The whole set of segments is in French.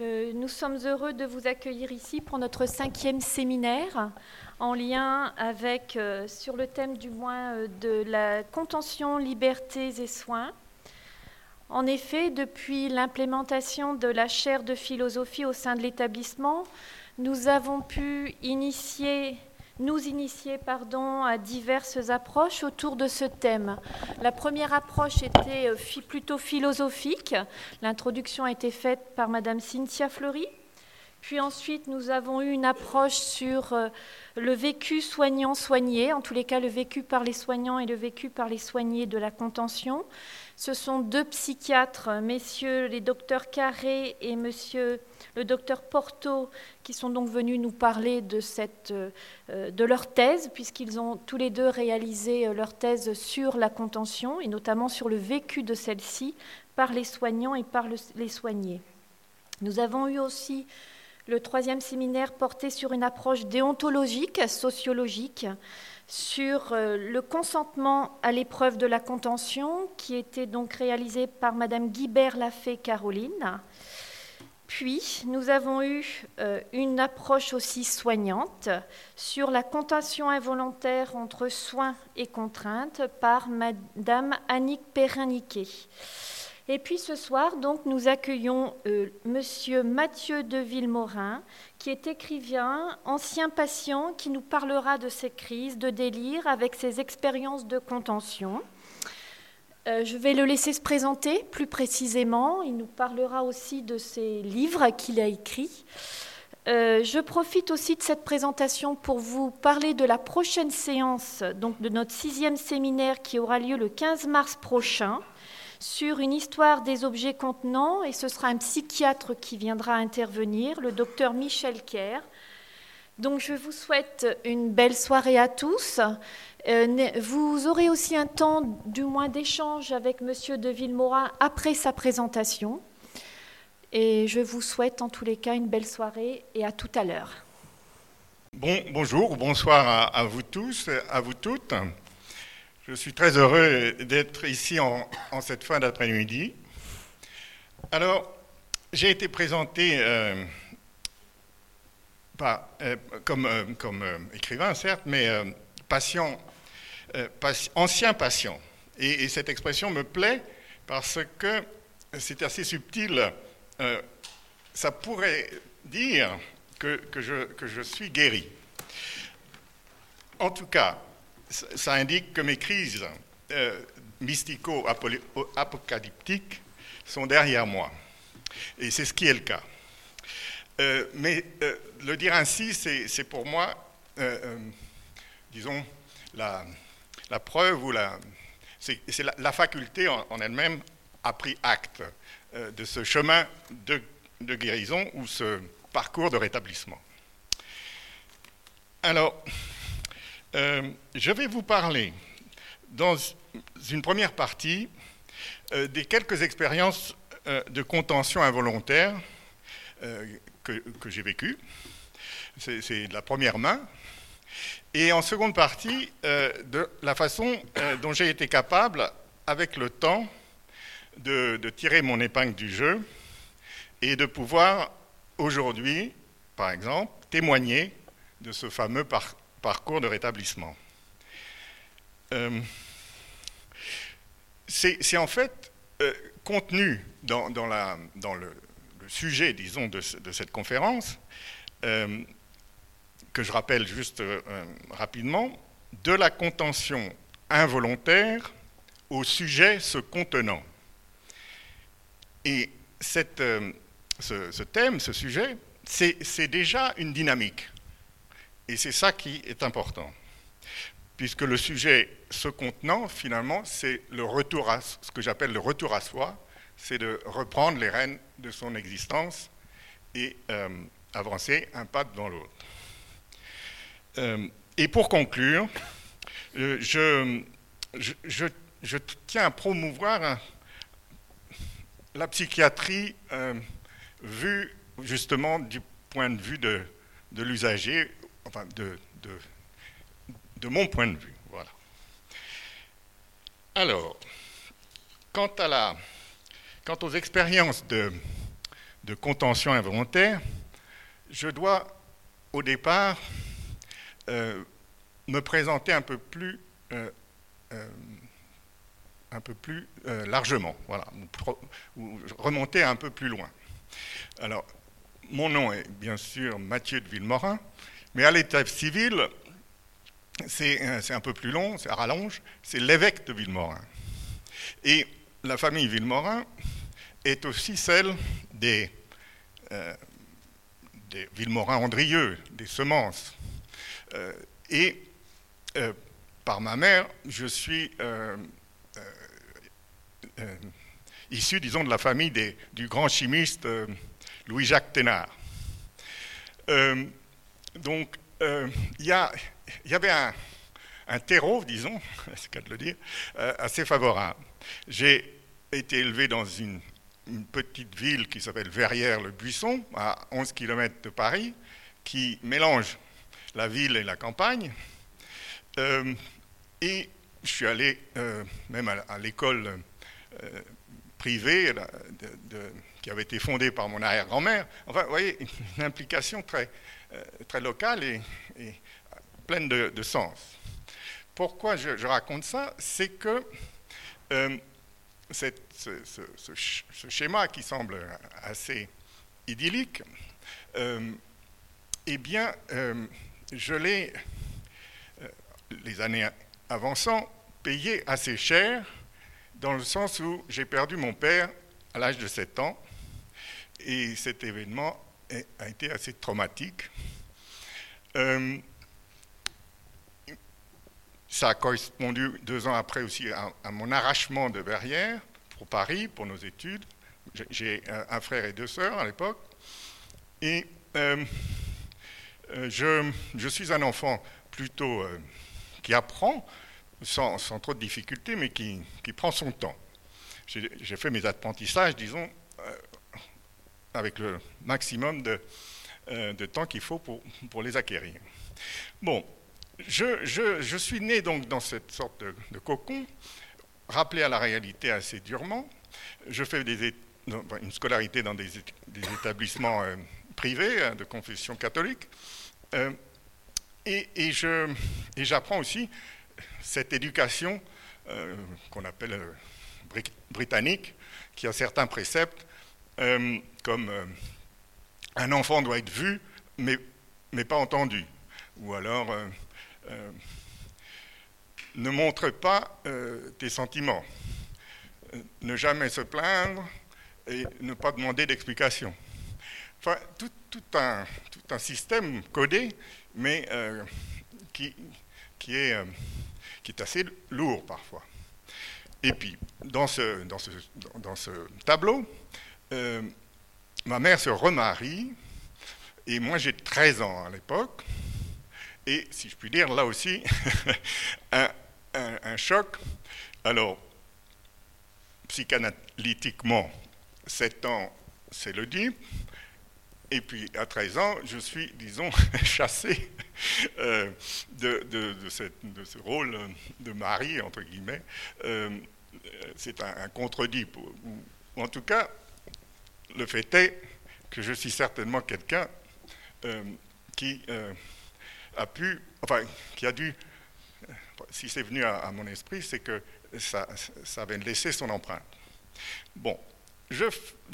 Euh, nous sommes heureux de vous accueillir ici pour notre cinquième séminaire en lien avec, euh, sur le thème du moins, euh, de la contention, libertés et soins. En effet, depuis l'implémentation de la chaire de philosophie au sein de l'établissement, nous avons pu initier nous initier pardon, à diverses approches autour de ce thème. La première approche était euh, plutôt philosophique. L'introduction a été faite par Madame Cynthia Fleury. Puis ensuite, nous avons eu une approche sur euh, le vécu soignant-soigné, en tous les cas le vécu par les soignants et le vécu par les soignés de la contention. Ce sont deux psychiatres, messieurs les docteurs Carré et monsieur le docteur Porto, qui sont donc venus nous parler de, euh, leur thèse, puisqu'ils ont tous les deux réalisé euh, leur thèse sur la contention, et notamment sur le vécu de celle-ci par les soignants et par les soignés. Nous avons eu aussi le troisième séminaire porté sur une approche déontologique, sociologique, sur euh, le consentement à l'épreuve de la contention, qui était donc réalisé par Madame Guibert Lafay Caroline. Puis, nous avons eu euh, une approche aussi soignante sur la contention involontaire entre soins et contraintes par Madame Annick Perrin-Niquet. Et puis ce soir, donc, nous accueillons euh, Monsieur Mathieu de Villemorin, qui est écrivain, ancien patient, qui nous parlera de ses crises de délire avec ses expériences de contention. Euh, je vais le laisser se présenter plus précisément. Il nous parlera aussi de ses livres qu'il a écrits. Euh, je profite aussi de cette présentation pour vous parler de la prochaine séance, donc de notre sixième séminaire qui aura lieu le 15 mars prochain sur une histoire des objets contenants, et ce sera un psychiatre qui viendra intervenir, le docteur Michel Kerr. Donc je vous souhaite une belle soirée à tous. Euh, vous aurez aussi un temps, du moins, d'échange avec Monsieur de Villemorin après sa présentation. Et je vous souhaite en tous les cas une belle soirée et à tout à l'heure. Bon, bonjour, bonsoir à, vous tous, à vous toutes. Je suis très heureux d'être ici en, cette fin d'après-midi. Alors, j'ai été présenté euh, pas, euh, comme, euh, comme écrivain, certes, mais patient, ancien patient. Et, cette expression me plaît parce que c'est assez subtil. ça pourrait dire que, que, je, que je suis guéri. En tout cas, ça indique que mes crises euh, mystico-apocalyptiques sont derrière moi. Et c'est ce qui est le cas. Euh, mais euh, le dire ainsi, c'est pour moi, disons, la, preuve ou la, la, faculté en, elle-même a pris acte de ce chemin de, de, guérison ou ce parcours de rétablissement. Alors, euh, je vais vous parler dans une première partie euh, des quelques expériences euh, de contention involontaire que, j'ai vécues. C'est de la première main. Et en seconde partie, de la façon dont j'ai été capable, avec le temps, de, de, tirer mon épingle du jeu et de pouvoir aujourd'hui, par exemple, témoigner de ce fameux parcours parcours de rétablissement. Euh, c'est en fait euh, contenu dans, le, sujet, disons, de, cette conférence, euh, que je rappelle juste rapidement, de la contention involontaire au sujet se contenant. Et cette, ce, ce, thème, ce sujet, c'est déjà une dynamique. Et c'est ça qui est important. Puisque le sujet se contenant, finalement, c'est le retour à ce que j'appelle le retour à soi, c'est de reprendre les rênes de son existence et euh, avancer un pas dans l'autre. Euh, et pour conclure, euh, je, tiens à promouvoir la psychiatrie vue justement du point de vue de l'usager enfin de, de, mon point de vue. Voilà. Alors, quant, à la, quant aux expériences de, de contention involontaire, je dois au départ me présenter un peu plus, un peu plus largement, voilà, remonter un peu plus loin. Alors, mon nom est bien sûr Mathieu de Villemorin, mais à l'état civil, c'est un peu plus long, c'est rallonge, c'est l'évêque de Villemorin. Et la famille Villemorin est aussi celle des, euh, des Villemorins-Andrieux, des semences. Euh, et euh, par ma mère, je suis issu, disons, de la famille du grand chimiste Louis-Jacques Thénard. Donc, il y, avait un, terreau, disons, c'est le cas de le dire, assez favorable. J'ai été élevé dans une, petite ville qui s'appelle Verrières-le-Buisson, à 11 km de Paris, qui mélange la ville et la campagne. Euh, et je suis allé euh, même à, l'école euh, privée qui avait été fondée par mon arrière-grand-mère. Enfin, vous voyez, une implication très, très locale et, pleine de, sens. Pourquoi je, raconte ça? C'est que euh, ce, schéma qui semble assez idyllique, euh, eh bien, euh, je l'ai, les années avançant, payé assez cher, dans le sens où j'ai perdu mon père à l'âge de 7 ans, et cet événement a été assez traumatique. Ça a correspondu deux ans après aussi à, mon arrachement de Verrières pour Paris, pour nos études. J'ai un frère et deux sœurs à l'époque. Et euh, euh, je, suis un enfant plutôt euh, qui apprend sans, trop de difficultés, mais qui, prend son temps. J'ai fait mes apprentissages, disons, avec le maximum de, de temps qu'il faut pour, les acquérir. Bon, je, suis né donc dans cette sorte de, cocon, rappelé à la réalité assez durement. Je fais une scolarité dans des, établissements euh, privés hein, de confession catholique. Euh, et, j'apprends aussi cette éducation euh, qu'on appelle britannique, qui a certains préceptes, comme un enfant doit être vu, mais, pas entendu. Ou alors, euh, ne montre pas euh, tes sentiments. Euh, ne jamais se plaindre et ne pas demander d'explication. Enfin, tout, un, système codé, mais qui, est, assez lourd parfois. Et puis, dans ce tableau, ma mère se remarie, et moi j'ai 13 ans à l'époque, et, si je puis dire, là aussi, un, choc. Alors, psychanalytiquement, 7 ans, c'est le dit. Et puis, à 13 ans, je suis, disons, chassé euh, de, ce rôle de mari, entre guillemets. Euh, c'est un, contredit. en tout cas, le fait est que je suis certainement quelqu'un euh, qui a pu, enfin, qui a dû, si c'est venu à, mon esprit, c'est que ça, avait laissé son empreinte. Bon, je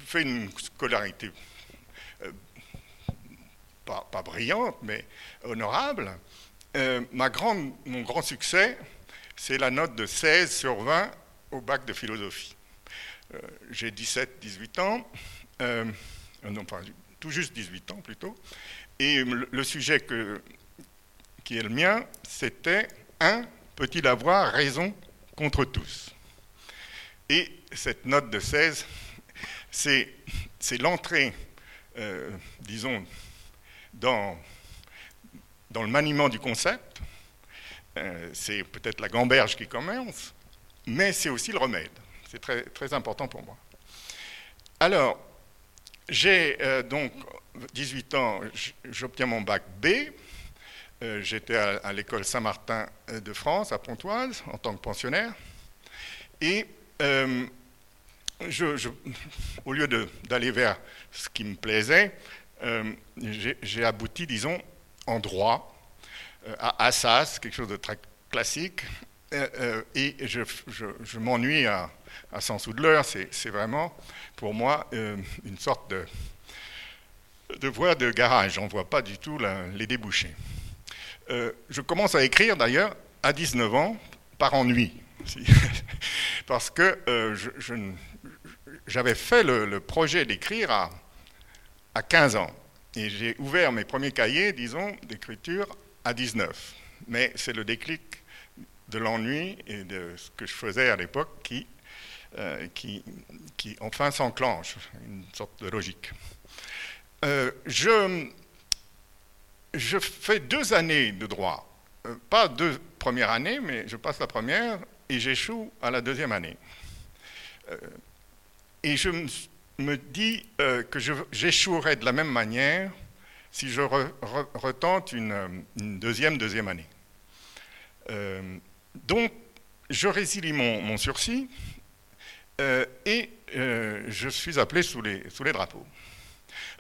fais une scolarité euh, pas, brillante, mais honorable. Euh, mon grand succès, c'est la note de 16 sur 20 au bac de philosophie. Euh, j'ai 17-18 ans, non, enfin, tout juste 18 ans plutôt, et le sujet qui est le mien, c'était un peut-il avoir raison contre tous? Et cette note de 16, c'est l'entrée, euh, disons, dans, dans le maniement du concept. Euh, c'est peut-être la gamberge qui commence, mais c'est aussi le remède. C'est très, très important pour moi. Alors, j'ai euh, donc 18 ans, j'obtiens mon bac B. Euh, j'étais à, l'école Saint-Martin de France, à Pontoise, en tant que pensionnaire. Et euh, au lieu d'aller vers ce qui me plaisait, euh, j'ai abouti, disons, en droit, euh, à Assas, quelque chose de très classique, euh, et je, m'ennuie à, à Sans l'heure, c'est vraiment pour moi une sorte de, voie de garage, on ne voit pas du tout les débouchés. je commence à écrire d'ailleurs à 19 ans, par ennui, parce que j'avais fait le, projet d'écrire à 15 ans. Et j'ai ouvert mes premiers cahiers, disons, d'écriture à 19. Mais c'est le déclic de l'ennui et de ce que je faisais à l'époque qui, euh, enfin s'enclenche, une sorte de logique. Euh, je, fais deux années de droit. Euh, pas deux premières années, mais je passe la première et j'échoue à la deuxième année. et je me euh, que j'échouerai de la même manière si je retente une, deuxième, deuxième année. Donc, je résilie mon, sursis euh, et je suis appelé sous les, drapeaux.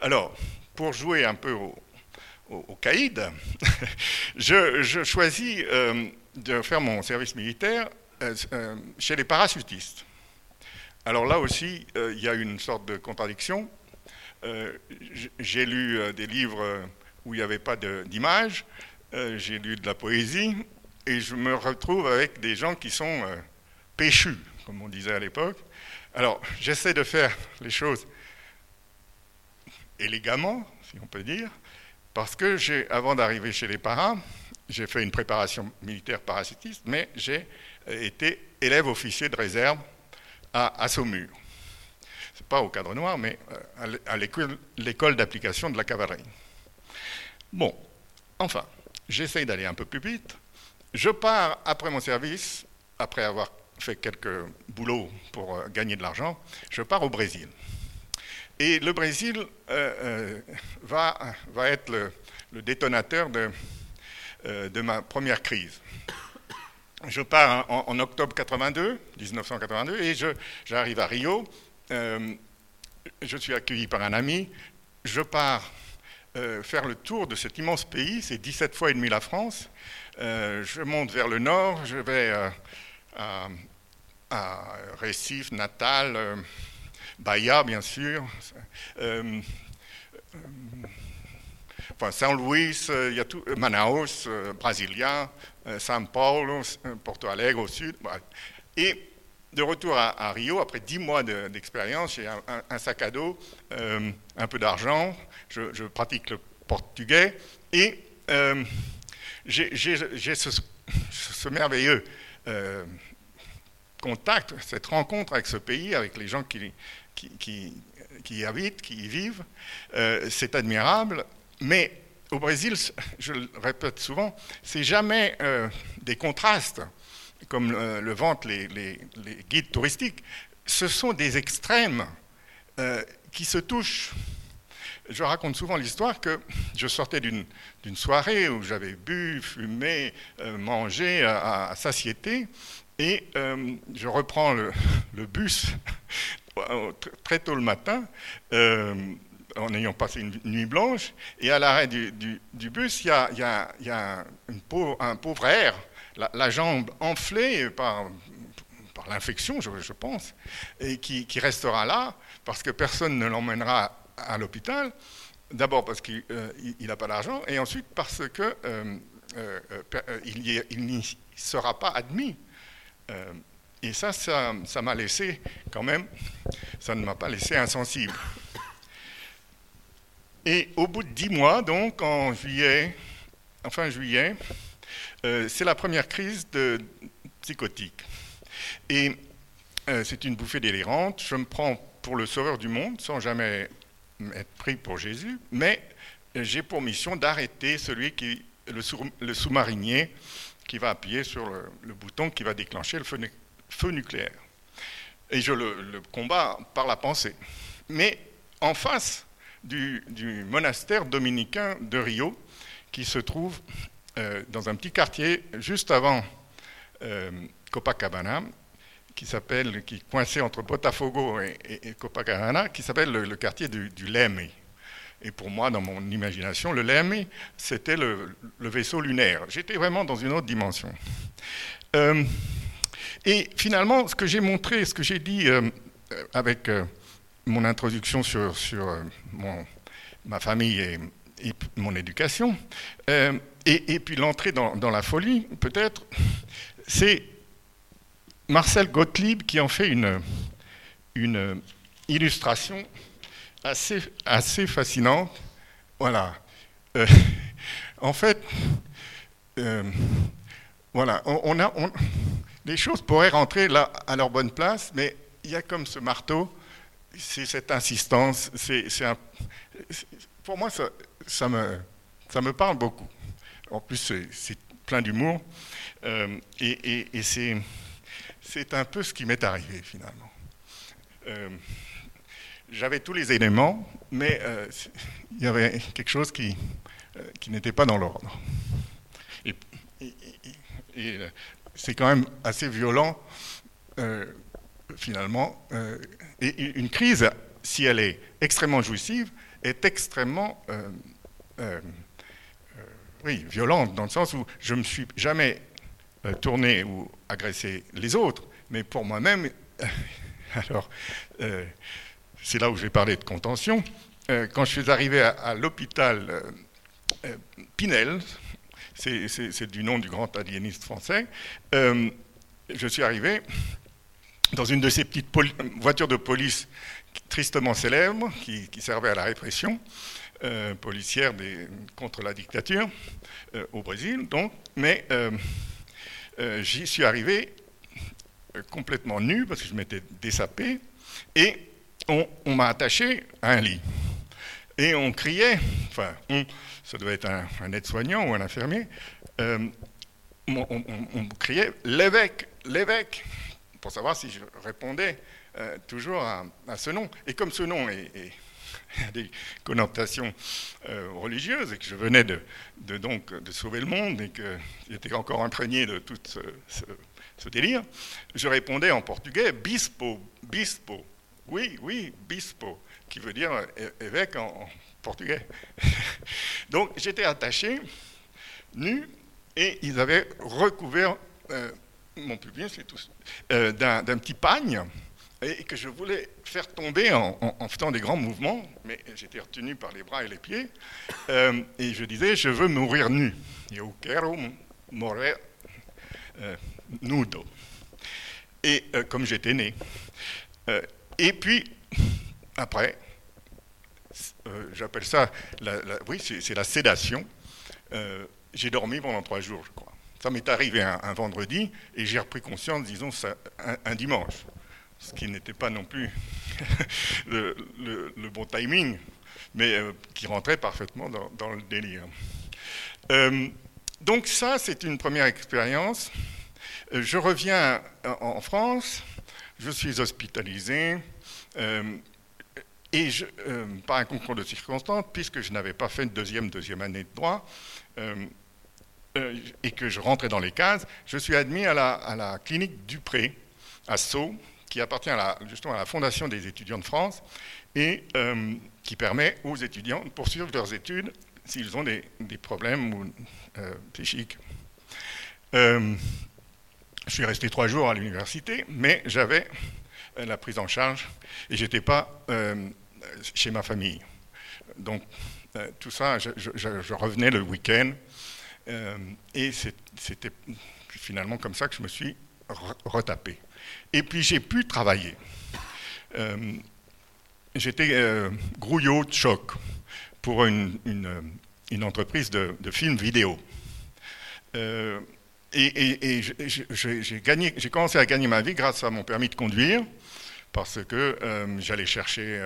Alors, pour jouer un peu au, au, caïd, je, choisis de faire mon service militaire chez les parachutistes. Alors là aussi, euh, il y a une sorte de contradiction. Euh, j'ai lu euh, des livres où il n'y avait pas d'image, j'ai lu de la poésie, et je me retrouve avec des gens qui sont péchus, comme on disait à l'époque. Alors, j'essaie de faire les choses élégamment, si on peut dire, parce que j'ai, avant d'arriver chez les paras, j'ai fait une préparation militaire parachutiste, mais j'ai été élève officier de réserve à, à Saumur. Ce n'est pas au cadre noir, mais euh, à l'école d'application de la cavalerie. Bon, enfin, j'essaye d'aller un peu plus vite. Je pars après mon service, après avoir fait quelques boulots pour euh, gagner de l'argent, je pars au Brésil. Et le Brésil euh, va, va, être le, détonateur de, ma première crise je pars en, octobre 82, 1982, et j'arrive à Rio. Euh, je suis accueilli par un ami. Je pars euh, faire le tour de cet immense pays, c'est 17 fois et demi la France. Euh, je monte vers le nord, je vais à, à, Recife, Natal, Bahia, bien sûr. Enfin, a tout, Manaus, Brasilia, euh, São Paulo, euh, Porto Alegre au sud. De retour à, Rio, après dix mois d'expérience, j'ai un, sac à dos, euh, un peu d'argent, je, pratique le portugais et j'ai ce, merveilleux contact, cette rencontre avec ce pays, avec les gens qui, qui, y habitent, qui y vivent. C'est admirable, mais au Brésil, je le répète souvent, c'est jamais euh, des contrastes comme euh, le vantent les, guides touristiques. Ce sont des extrêmes euh, qui se touchent. Je raconte souvent l'histoire que je sortais d'une soirée où j'avais bu, fumé, mangé à, satiété, et je reprends le, le bus très tôt le matin en ayant passé une nuit blanche, et à l'arrêt du, bus, il y a, un pauvre air, la, jambe enflée par, l'infection, je, pense, et qui, restera là parce que personne ne l'emmènera à, l'hôpital. D'abord parce qu'il n'a euh, pas d'argent, et ensuite parce qu'il euh, euh, il n'y sera pas admis. et ça, ça m'a laissé quand même, ça ne m'a pas laissé insensible. Et au bout de dix mois, donc en juillet, enfin juillet, euh, c'est la première crise psychotique. Et euh, c'est une bouffée délirante. Je me prends pour le sauveur du monde sans jamais être pris pour Jésus, mais j'ai pour mission d'arrêter celui qui, le, sous-marinier, qui va appuyer sur le, bouton qui va déclencher le feu, nucléaire. Et je le, le combats par la pensée. Mais en face, du, monastère dominicain de Rio, qui se trouve euh, dans un petit quartier juste avant euh, Copacabana. qui s'appelle, qui est coincé entre Botafogo et, Copacabana, qui s'appelle le, quartier du, Leme. Et pour moi, dans mon imagination, le Leme, c'était le, vaisseau lunaire. J'étais vraiment dans une autre dimension. Euh, et finalement, ce que j'ai montré, ce que j'ai dit avec mon introduction sur, sur ma famille et, mon éducation, et, puis l'entrée dans, la folie, peut-être, c'est Marcel Gottlieb qui en fait une, illustration assez, fascinante. Voilà. Euh, en fait, euh, voilà, on, a, les choses pourraient rentrer là à leur bonne place, mais il y a comme ce marteau, c'est cette insistance, c'est, pour moi ça me parle beaucoup. En plus, c'est, plein d'humour, euh, et, et c'est un peu ce qui m'est arrivé finalement. Euh, j'avais tous les éléments, mais euh, il y avait quelque chose qui, n'était pas dans l'ordre. Et, c'est quand même assez violent, finalement. et une crise, si elle est extrêmement jouissive, est extrêmement oui, violente, dans le sens où je ne me suis jamais euh, tourner ou agresser les autres, mais pour moi-même, alors euh, c'est là où je vais parler de contention. Euh, quand je suis arrivé à, l'hôpital Pinel, c'est du nom du grand aliéniste français, je suis arrivé dans une de ces petites voitures de police tristement célèbres qui, qui servaient à la répression policière des, contre la dictature au Brésil, donc, mais euh, j'y suis arrivé euh, complètement nu parce que je m'étais dessapé et on, m'a attaché à un lit. Et on criait, enfin, ça devait être un, aide-soignant ou un infirmier, euh, on, criait l'évêque, l'évêque, pour savoir si je répondais toujours à, ce nom. Et comme ce nom est des connotations euh, religieuses et que je venais de, donc, de sauver le monde et que j'étais encore imprégné de tout ce, délire, je répondais en portugais bispo, bispo. Oui, oui, bispo, qui veut dire évêque en, portugais. donc j'étais attaché, nu, et ils avaient recouvert euh, mon pubis euh, d'un petit pagne et que je voulais faire tomber en, faisant des grands mouvements, mais j'étais retenu par les bras et les pieds, euh, et je disais, je veux mourir nu. Quero morrer euh, nudo. Et euh, comme j'étais né. et puis, après, j'appelle ça, oui, c'est la sédation. j'ai dormi pendant trois jours, je crois. Ça m'est arrivé un, vendredi, et j'ai repris conscience, disons, un dimanche ce qui n'était pas non plus le, bon timing, mais euh, qui rentrait parfaitement dans, le délire. Euh, donc ça, c'est une première expérience. Euh, je reviens en, France, je suis hospitalisé, et par un concours de circonstances, puisque je n'avais pas fait une deuxième, deuxième année de droit, et que je rentrais dans les cases, je suis admis à la, à la clinique Dupré, à Sceaux, qui appartient justement à la Fondation des étudiants de France et euh, qui permet aux étudiants de poursuivre leurs études s'ils ont des, problèmes euh, psychiques. Euh, je suis resté trois jours à l'université, mais j'avais la prise en charge et je n'étais pas chez ma famille. Donc tout ça, je, revenais le week-end et c'était finalement comme ça que je me suis retapé. Et puis j'ai pu travailler. Euh, j'étais euh, grouillot de choc pour une, une, entreprise de, films vidéo. Euh, et, j'ai commencé à gagner ma vie grâce à mon permis de conduire, parce que j'allais chercher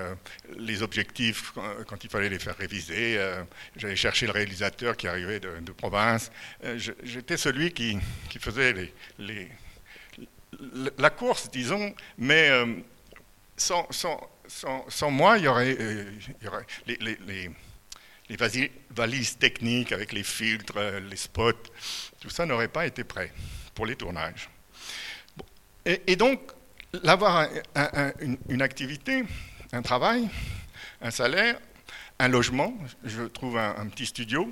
les objectifs quand, il fallait les faire réviser, j'allais chercher le réalisateur qui arrivait de, province. J'étais celui qui, faisait les la course, disons, mais euh, sans, moi, il y aurait, euh, les, valises techniques avec les filtres, euh, les spots, tout ça n'aurait pas été prêt pour les tournages. Et, donc, l'avoir une, activité, un travail, un salaire, un logement, je trouve un, petit studio,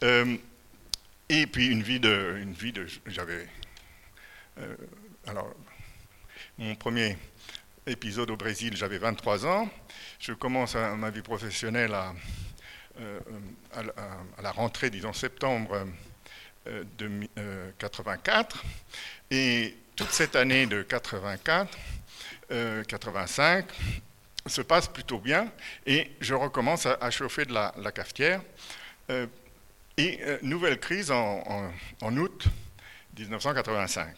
et puis une vie de, de, j'avais, alors, mon premier épisode au Brésil, j'avais 23 ans. Je commence ma vie professionnelle à, euh, à, la rentrée, disons septembre de 84. Et toute cette année de 84, 85 se passe plutôt bien et je recommence à, chauffer de la, cafetière. Euh, et nouvelle crise en, en, août 1985.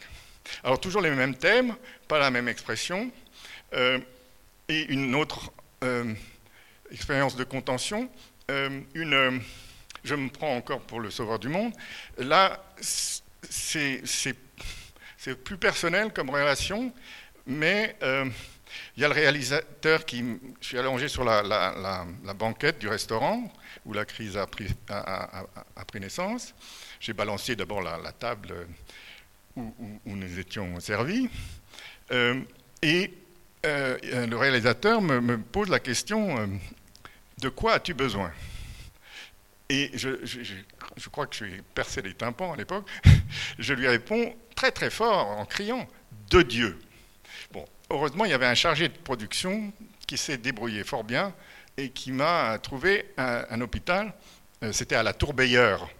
Alors toujours les mêmes thèmes, pas la même expression, euh, et une autre euh, expérience de contention. une, je me prends encore pour le sauveur du monde. Là, c'est plus personnel comme relation, mais il y a le réalisateur qui. Je suis allongé sur la, banquette du restaurant où la crise a pris, naissance. J'ai balancé d'abord la, table où, nous étions servis. Euh, et euh, le réalisateur me, pose la question euh, De quoi as-tu besoin? Et je, crois que je suis percé les tympans à l'époque. Je lui réponds très très fort en criant De Dieu. Bon, heureusement, il y avait un chargé de production qui s'est débrouillé fort bien et qui m'a trouvé un, hôpital. Euh, c'était à la Tour Bayeur,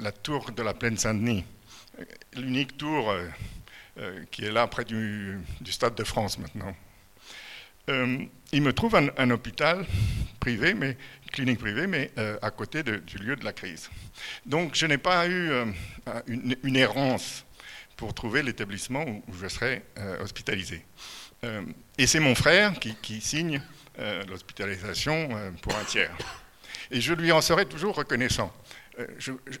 la tour de la Plaine Saint-Denis, l'unique tour euh, qui est là près du, Stade de France maintenant. il me trouve un, hôpital privé, mais clinique privée, mais à côté du lieu de la crise. Donc je n'ai pas eu une errance pour trouver l'établissement où, je serai euh, hospitalisé. Euh, et c'est mon frère qui, signe euh, l'hospitalisation pour un tiers. Et je lui en serai toujours reconnaissant.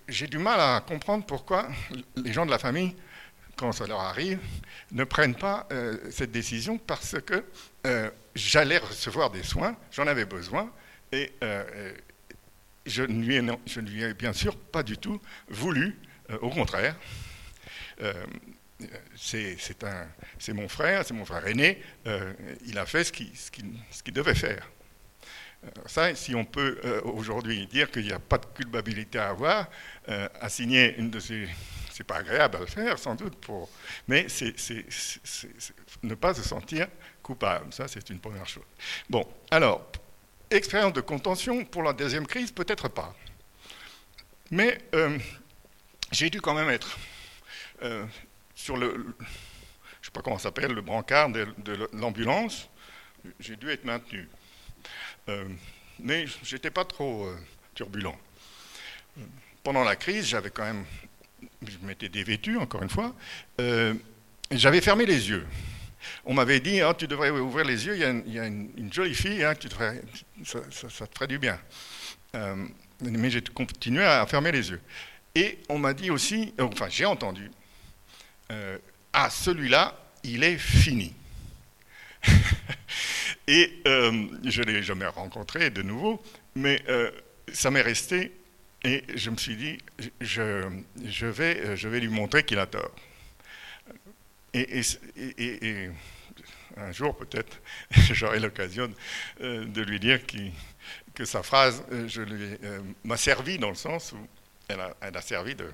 J'ai du mal à comprendre pourquoi les gens de la famille, quand ça leur arrive, ne prennent pas cette décision parce que j'allais recevoir des soins, j'en avais besoin, et je ne, lui ai, bien sûr pas du tout voulu, au contraire. Euh, c'est mon frère, c'est mon frère aîné, euh, il a fait ce qu'il devait faire. Euh, ça, si on peut aujourd'hui dire qu'il n'y a pas de culpabilité à avoir, à signer une de ces... C'est pas agréable à le faire, sans doute, mais c'est ne pas se sentir coupable. Ça, c'est une première chose. Bon, alors, expérience de contention pour la deuxième crise, peut-être pas. Mais j'ai dû quand même être euh, sur le, je ne sais pas comment ça s'appelle, le brancard de, l'ambulance, j'ai dû être maintenu. Euh, mais je n'étais pas trop euh, turbulent. Pendant la crise, j'avais quand même, je m'étais dévêtu, encore une fois, j'avais fermé les yeux. On m'avait dit, oh, tu devrais ouvrir les yeux, il y a une, jolie fille, hein, ça, te ferait du bien. mais j'ai continué à fermer les yeux. Et on m'a dit aussi, enfin j'ai entendu, euh, ah, celui-là, il est fini. et euh, je ne l'ai jamais rencontré de nouveau, mais euh, ça m'est resté et je me suis dit, je, vais, je vais lui montrer qu'il a tort. Et, un jour, peut-être, j'aurai l'occasion de lui dire que sa phrase m'a servi dans le sens où elle a, servi de,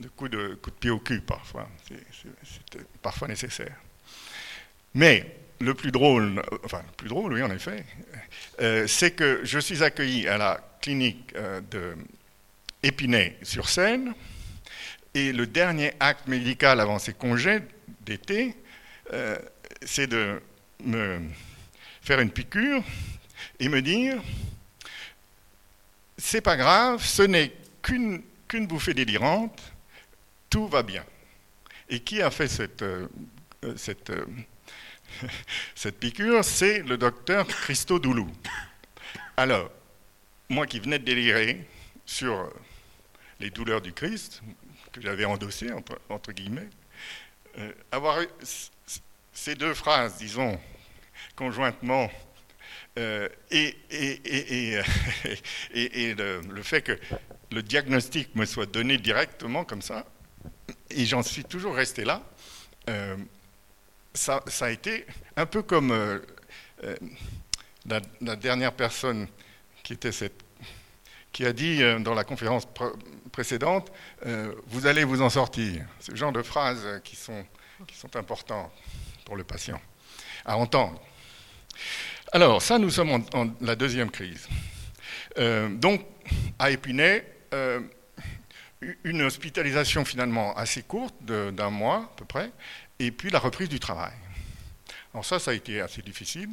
de coups de, coup de pied au cul parfois. C'est parfois nécessaire. Mais le plus drôle, enfin le plus drôle, oui en effet, euh, c'est que je suis accueilli à la clinique euh, de Épinay-sur-Seine et le dernier acte médical avant ses congés d'été, euh, c'est de me faire une piqûre et me dire c'est pas grave, ce n'est qu'une bouffée délirante, tout va bien. Et qui a fait cette, cette piqûre C'est le docteur Christo Doulou. Alors, moi qui venais de délirer sur les douleurs du Christ, que j'avais endossé, entre, guillemets, euh, avoir eu ces deux phrases, disons, conjointement, et, et, le, fait que le diagnostic me soit donné directement comme ça, et j'en suis toujours resté là. Euh, ça, a été un peu comme la, la, dernière personne qui a dit euh, dans la conférence précédente, euh, vous allez vous en sortir. Ce genre de phrases qui sont, qui importantes pour le patient à entendre. Alors, ça, nous sommes en, la deuxième crise. Euh, donc, à Épinay, une hospitalisation finalement assez courte, d'un mois à peu près, et puis la reprise du travail. Alors ça, ça a été assez difficile.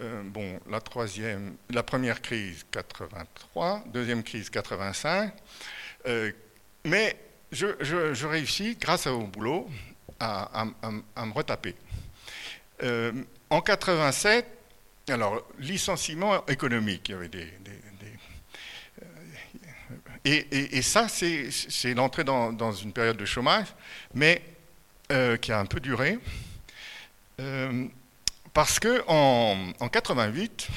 Euh, bon, la, troisième, la première crise 83, deuxième crise 85, euh, mais je, réussis, grâce au boulot, à, me retaper. Euh, en 87, alors, licenciement économique, il y avait des... et, ça, c'est l'entrée dans, dans, une période de chômage, mais qui a un peu duré. Parce que en, 88,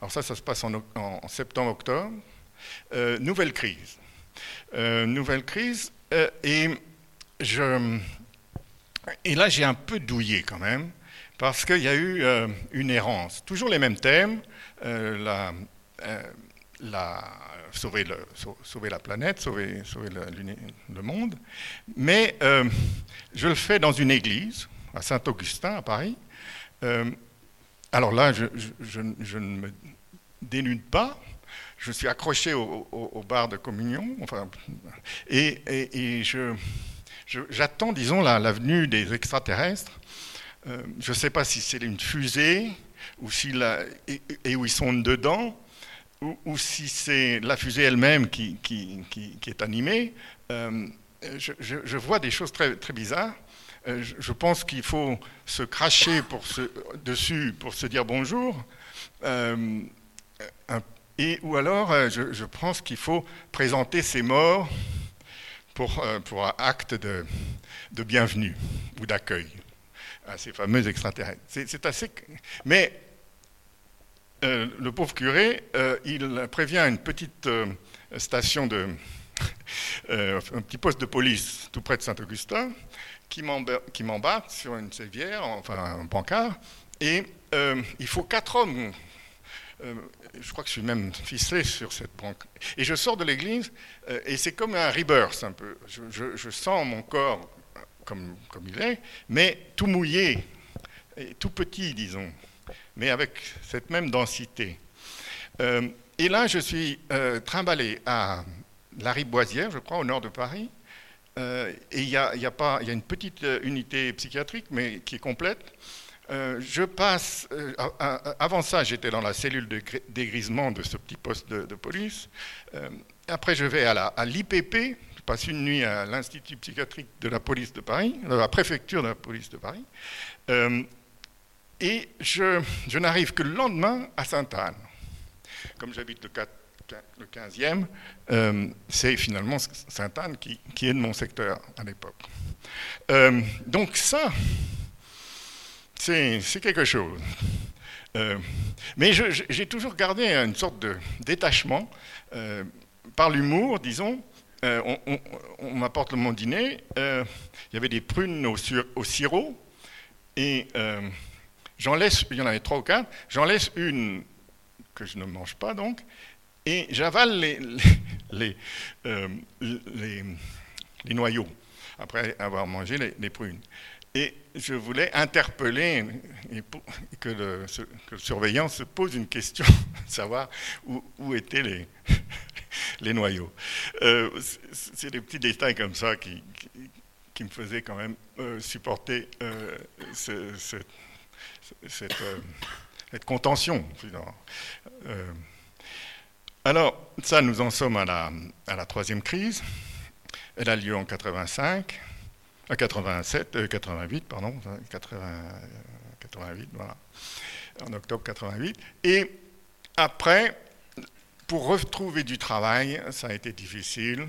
alors ça, ça se passe en, septembre-octobre, euh, nouvelle crise. Euh, nouvelle crise, euh, et, je, et là j'ai un peu douillé quand même, parce qu'il y a eu une errance. Toujours les mêmes thèmes, la, sauver, la planète, sauver, le, monde, mais je le fais dans une église, à Saint-Augustin, à Paris, euh, alors là, je, ne me dénude pas, je suis accroché au, bar de communion, enfin, et, j'attends, disons, la, venue des extraterrestres. Euh, je ne sais pas si c'est une fusée, ou si et, où ils sont dedans, ou, si c'est la fusée elle-même qui, est animée. Euh, je, vois des choses très, bizarres. Euh, je pense qu'il faut se cracher dessus pour se dire bonjour. Euh, et, ou alors, je, pense qu'il faut présenter ses morts pour, pour un acte de, de bienvenue ou d'accueil à ces fameux extraterrestres. C'est assez. Mais le pauvre curé, il prévient une petite station de. un petit poste de police tout près de Saint-Augustin, qui m'embarque sur une sévière, enfin un bancard, et euh, il faut quatre hommes. Euh, je crois que je suis même ficelé sur cette banque. Et je sors de l'église, euh, et c'est comme un rebirth un peu. Je, sens mon corps comme, comme il est, mais tout mouillé, et tout petit, disons, mais avec cette même densité. et là, je suis trimballé à la Riboisière, je crois, au nord de Paris, euh, et il y, a, une petite euh, unité psychiatrique, mais qui est complète. Euh, je passe, avant ça, j'étais dans la cellule de dégrisement de ce petit poste de, police. après, je vais à l'IPP, je passe une nuit à l'Institut psychiatrique de la police de Paris, de la préfecture de la police de Paris. Et je, n'arrive que le lendemain à Sainte-Anne. Comme j'habite le 4 le 15e, euh, c'est finalement Sainte-Anne qui, est de mon secteur à l'époque. Euh, donc ça, c'est quelque chose. Euh, mais j'ai toujours gardé une sorte de détachement par l'humour, disons. on, m'apporte mon dîner, il y avait des prunes au, au sirop, et j'en laisse, il y en avait trois ou quatre, j'en laisse une que je ne mange pas donc, et j'avale les, les, euh, les, les, noyaux après avoir mangé les, prunes. Et je voulais interpeller et que, le, que, le, surveillant se pose une question, savoir où, où étaient les, les noyaux. Euh, c'est des petits détails comme ça qui, qui, me faisaient quand même euh, supporter ce, cette, cette, contention. Alors, ça, nous en sommes à la, troisième crise. Elle a lieu en 85, à 87, 88, pardon, 88, voilà, en octobre 88. Et après, pour retrouver du travail, ça a été difficile.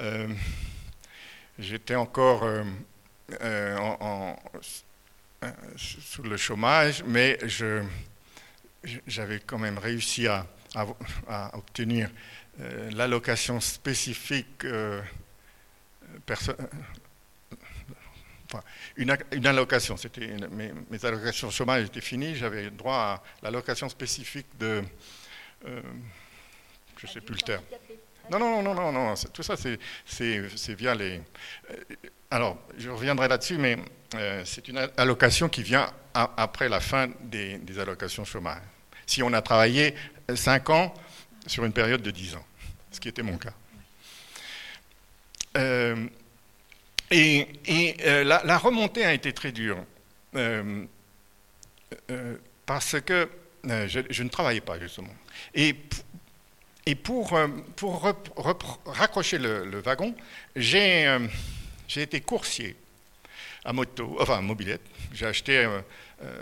Euh, j'étais encore euh, euh, en, sous le chômage, mais j'avais quand même réussi à, obtenir euh, l'allocation spécifique euh, une, allocation. C'était mes, mes, allocations chômage étaient finies, j'avais droit à l'allocation spécifique de, euh, je ne sais plus le terme. Non, non, non, non, non, tout ça, c'est via les. Euh, alors, je reviendrai là-dessus, mais euh, c'est une allocation qui vient après la fin des, allocations chômage. Si on a travaillé 5 ans sur une période de 10 ans, ce qui était mon cas. Euh, et, et la, remontée a été très dure, parce que je, je, ne travaillais pas, justement. Et et pour, euh, pour raccrocher le, wagon, euh, j'ai été coursier à moto, enfin à mobilette. J'ai acheté euh,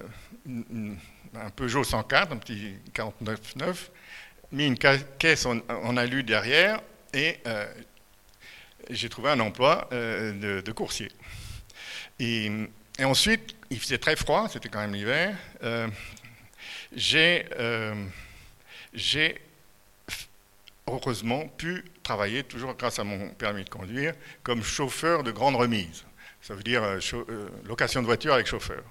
un Peugeot 104, un petit 49.9, mis une caisse en, alu derrière et j'ai trouvé un emploi de, coursier. Et, et, ensuite, il faisait très froid, c'était quand même l'hiver. j'ai heureusement pu travailler, toujours grâce à mon permis de conduire, comme chauffeur de grande remise. Ça veut dire euh, euh, location de voiture avec chauffeur.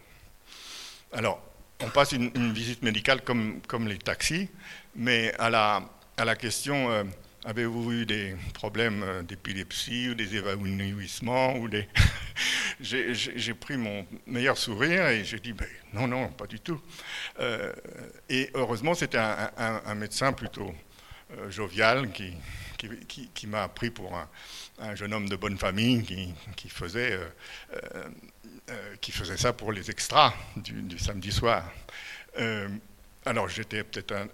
Alors, on passe une, visite médicale comme, comme, les taxis, mais à la, à la question euh, avez-vous eu des problèmes d'épilepsie ou des évanouissements ou des... j'ai pris mon meilleur sourire et j'ai dit ben, non, non, pas du tout. et heureusement, c'était un, médecin plutôt euh, jovial qui, qui, qui, m'a pris pour un, jeune homme de bonne famille qui, faisait, euh, euh, qui faisait ça pour les extras du, samedi soir. alors j'étais peut-être un,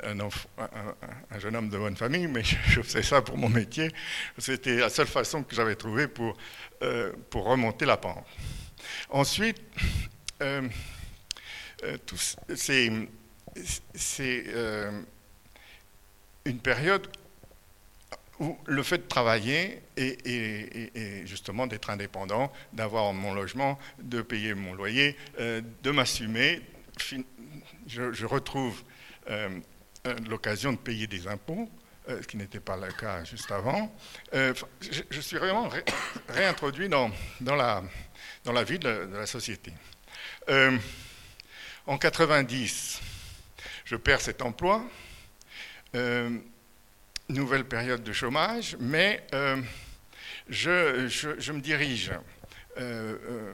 un, jeune homme de bonne famille, mais je faisais ça pour mon métier. C'était la seule façon que j'avais trouvée pour, pour remonter la pente. Ensuite, c'est une période où le fait de travailler et, justement d'être indépendant, d'avoir mon logement, de payer mon loyer, euh, de m'assumer, je, retrouve euh, euh, l'occasion de payer des impôts, ce qui n'était pas le cas juste avant. Je, suis vraiment réintroduit dans, la vie de la, de la société. en 90, je perds cet emploi. Euh, nouvelle période de chômage, mais euh, je, me dirige euh,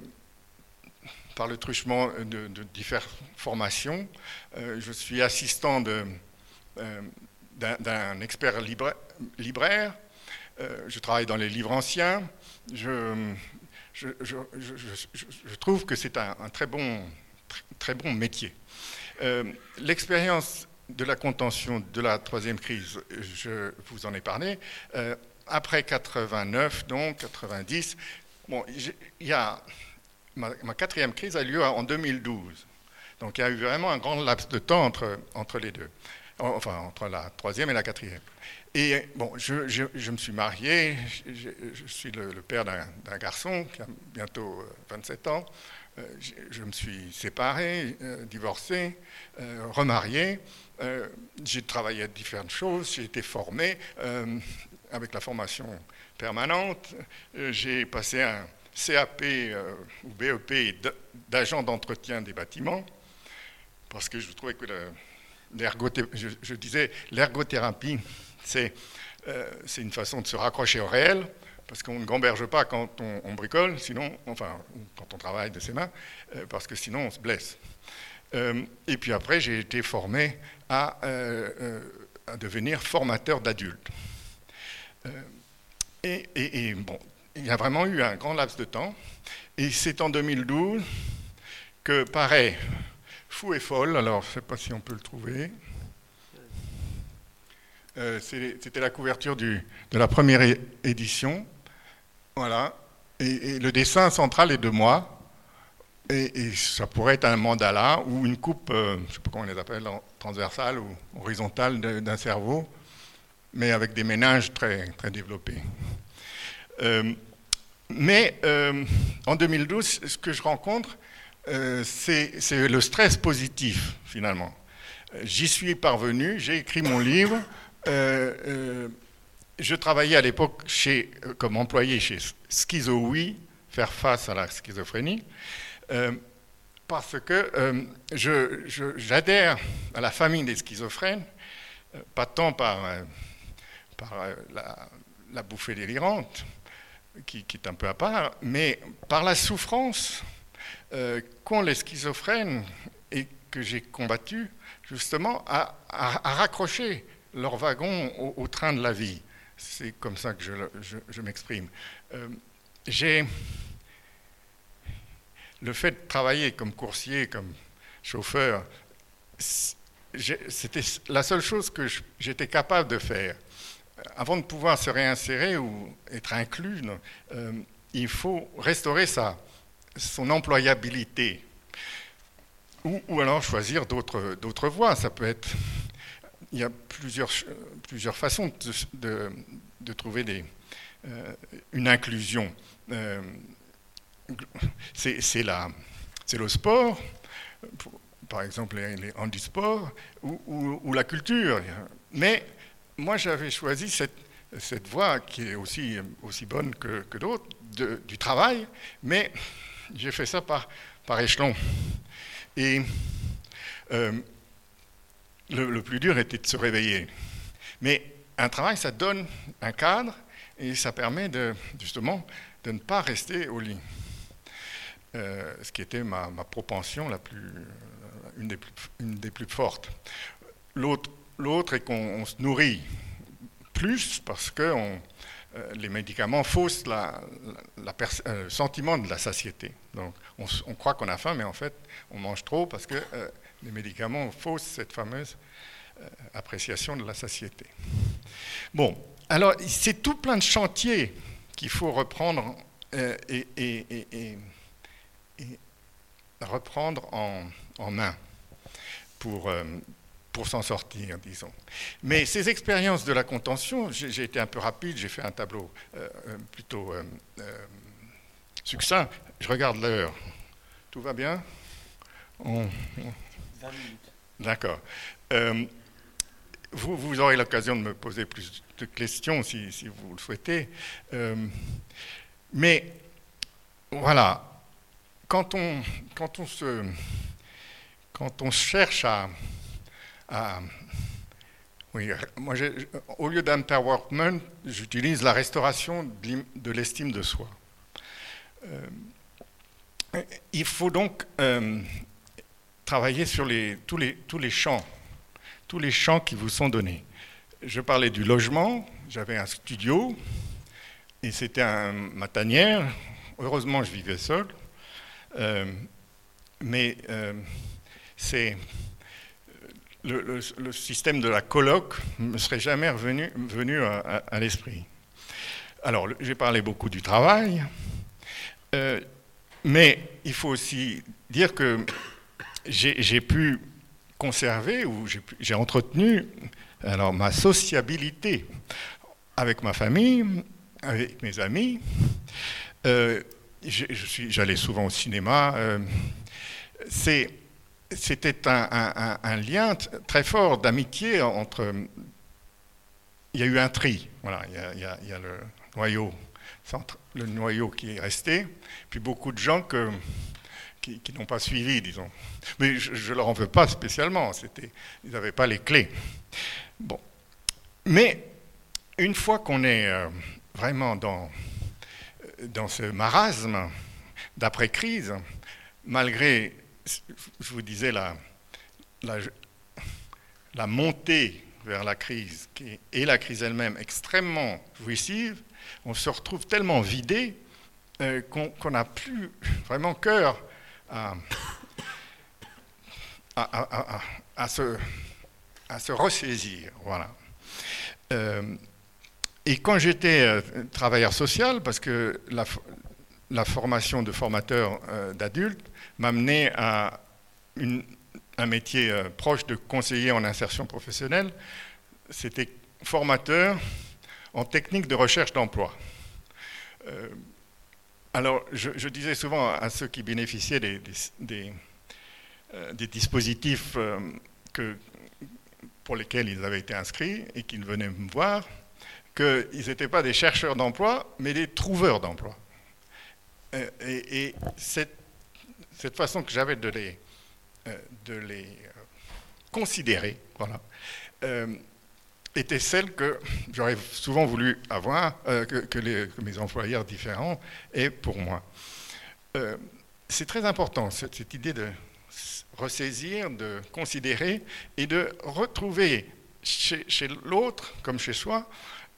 par le truchement de, diverses formations. je suis assistant d'un expert libraire. je travaille dans les livres anciens. Je, je, trouve que c'est un, très, bon, très, bon métier. L'expérience de la contention de la troisième crise, je vous en ai parlé. Euh, après 89, donc 90, bon, y a, ma, quatrième crise a lieu en 2012. Donc il y a eu vraiment un grand laps de temps entre, entre les deux, enfin entre la troisième et la quatrième. Et bon, je, me suis marié, je, suis le, le père d'un garçon qui a bientôt 27 euh, ans. Euh, je me suis séparé, divorcé, remarié. Euh, j'ai travaillé à différentes choses, j'ai été formé euh, avec la formation permanente. Euh, j'ai passé un CAP ou BEP d'agent d'entretien des bâtiments parce que je trouvais que je, je, disais l'ergothérapie, c'est c'est une façon de se raccrocher au réel parce qu'on ne gamberge pas quand on, bricole, sinon, enfin, quand on travaille de ses mains, parce que sinon on se blesse. et puis après, j'ai été formé à, euh, euh, devenir formateur d'adultes. Euh, et, bon, il y a vraiment eu un grand laps de temps. Et c'est en 2012 que paraît Fou et folle, alors je ne sais pas si on peut le trouver. C'était la couverture de la première édition. Voilà. Et, le dessin central est de moi. Et, ça pourrait être un mandala ou une coupe, euh, je ne sais pas comment on les appelle, transversale ou horizontale d'un cerveau, mais avec des ménages très, très développés. Euh, mais euh, en 2012, ce que je rencontre, c'est le stress positif, finalement. J'y suis parvenu, j'ai écrit mon livre. Je travaillais à l'époque comme employé chez Schizowi, faire face à la schizophrénie, parce que j'adhère à la famille des schizophrènes, pas tant par, la, bouffée délirante, qui, qui, est un peu à part, mais par la souffrance qu'ont les schizophrènes et que j'ai combattu justement à, raccrocher leur wagon au, train de la vie. C'est comme ça que je, m'exprime. Euh, j'ai le fait de travailler comme coursier, comme chauffeur, c'était la seule chose que j'étais capable de faire. Avant de pouvoir se réinsérer ou être inclus, euh, il faut restaurer sa, son employabilité ou, alors choisir d'autres voies. Ça peut être. Il y a plusieurs, façons de, trouver euh, une inclusion. Euh, c'est le sport, par exemple les, handisports, ou, la culture. Mais moi, j'avais choisi cette, voie qui est aussi, bonne que, d'autres, du travail, mais j'ai fait ça par, par échelon. Et euh, le, plus dur était de se réveiller. Mais un travail, ça donne un cadre et ça permet justement de ne pas rester au lit. Euh, ce qui était ma, propension la plus, euh, une, des plus, une des plus fortes. L'autre est qu'on se nourrit plus parce que euh, les médicaments faussent le sentiment de la satiété. Donc, on, croit qu'on a faim, mais en fait, on mange trop parce que euh, les médicaments faussent cette fameuse appréciation de la satiété. Bon, alors, c'est tout plein de chantiers qu'il faut reprendre et, et, reprendre en, main pour pour s'en sortir, disons. Mais ces expériences de la contention, j'ai été un peu rapide, j'ai fait un tableau euh, euh, plutôt euh, succinct. Je regarde l'heure. Tout va bien? 20 minutes. D'accord. Vous, vous, aurez l'occasion de me poser plus de questions si, vous le souhaitez. mais voilà, quand on, quand on, se, quand on cherche à, ah, oui, moi, au lieu j'utilise la restauration de l'estime de soi. Euh, il faut donc euh, travailler sur tous, les, champs, tous les champs qui vous sont donnés. Je parlais du logement, j'avais un studio, et c'était un, ma tanière. Heureusement, je vivais seul. Euh, mais c'est le, système de la ne me serait jamais revenu, venu à, l'esprit. Alors, j'ai parlé beaucoup du travail, euh, mais il faut aussi dire que j'ai pu conserver ou j'ai entretenu alors, ma sociabilité avec ma famille, avec mes amis. Euh, j'allais souvent au cinéma. Euh, c'était un, lien très fort d'amitié entre. Il y a eu un tri, voilà, il y a, le noyau, le noyau qui est resté, puis beaucoup de gens qui, n'ont pas suivi, disons. Mais je ne leur en veux pas spécialement, ils n'avaient pas les clés. Bon. Mais une fois qu'on est euh, vraiment dans, dans ce marasme d'après-crise, malgré je vous disais, la, la, montée vers la crise et la crise elle-même extrêmement jouissive, on se retrouve tellement vidé euh, qu'on n'a plus vraiment cœur à, à, se, ressaisir. Voilà. Euh, et quand j'étais euh, travailleur social, parce que la, formation de formateur d'adultes, m'amener à un métier euh, proche de conseiller en insertion professionnelle. C'était formateur en technique de recherche d'emploi. Euh, alors, je, disais souvent à ceux qui bénéficiaient des, euh, dispositifs que, pour lesquels ils avaient été inscrits et qu'ils venaient me voir, qu'ils n'étaient pas des chercheurs d'emploi, mais des trouveurs d'emploi. et, cette, cette, façon que j'avais de les, de les considérer, voilà, était celle que j'aurais souvent voulu avoir, que, les, que, mes employeurs différents aient pour moi. c'est très important, cette, idée de ressaisir, de considérer et de retrouver chez, l'autre, comme chez soi,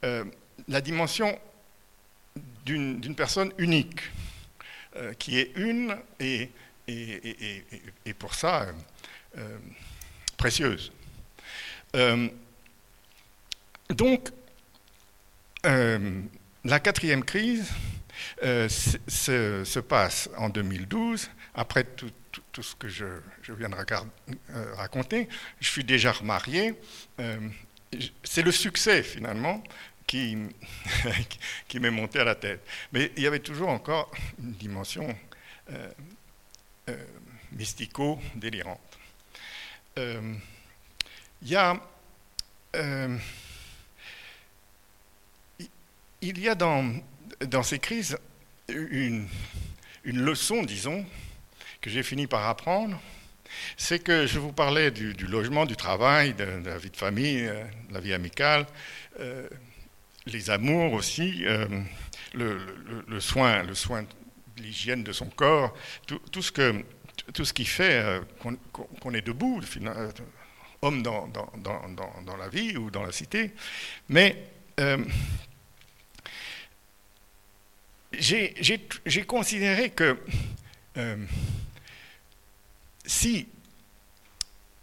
euh, la dimension d'une personne unique, euh, qui est une et, et, pour ça euh, précieuse. Donc, la quatrième crise se, se, passe en 2012, après tout, ce que je, viens de euh, raconter. Je suis déjà remarié. Euh, c'est le succès, finalement, qui, qui m'est monté à la tête. Mais il y avait toujours encore une dimension euh, mystico-délirante. il y a. il y a dans, ces crises une, leçon, disons, que j'ai fini par apprendre, c'est que je vous parlais du, logement, du travail, de, la vie de famille, euh, de la vie amicale, euh, les amours aussi, euh, le, soin, le soin de l'hygiène de son corps, tout, ce, qui fait qu'on est debout, homme dans, dans, la vie ou dans la cité. Mais j'ai considéré que si